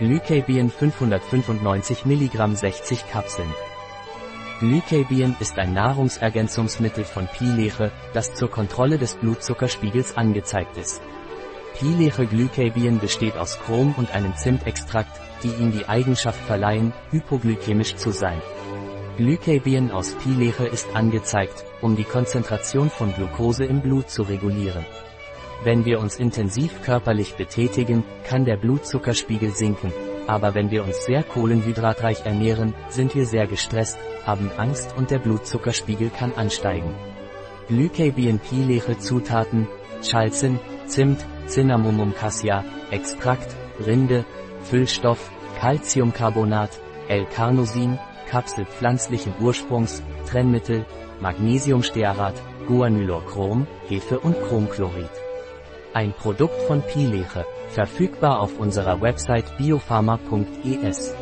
Glycabion 595 mg 60 Kapseln. Glycabion ist ein Nahrungsergänzungsmittel von Pileche, das zur Kontrolle des Blutzuckerspiegels angezeigt ist. Pileche Glycabion besteht aus Chrom und einem Zimtextrakt, die ihm die Eigenschaft verleihen, hypoglykämisch zu sein. Glycabion aus Pileche ist angezeigt, um die Konzentration von Glucose im Blut zu regulieren. Wenn wir uns intensiv körperlich betätigen, kann der Blutzuckerspiegel sinken, aber wenn wir uns sehr kohlenhydratreich ernähren, sind wir sehr gestresst, haben Angst und der Blutzuckerspiegel kann ansteigen. Glycabion Pileche Zutaten, Chalzin, Zimt, Cinnamomum cassia, Extrakt, Rinde, Füllstoff, Calciumcarbonat, L-Carnosin, Kapsel pflanzlichen Ursprungs, Trennmittel, Magnesiumstearat, Guanylorchrom, Hefe und Chromchlorid. Ein Produkt von Pileche, verfügbar auf unserer Website biopharma.es.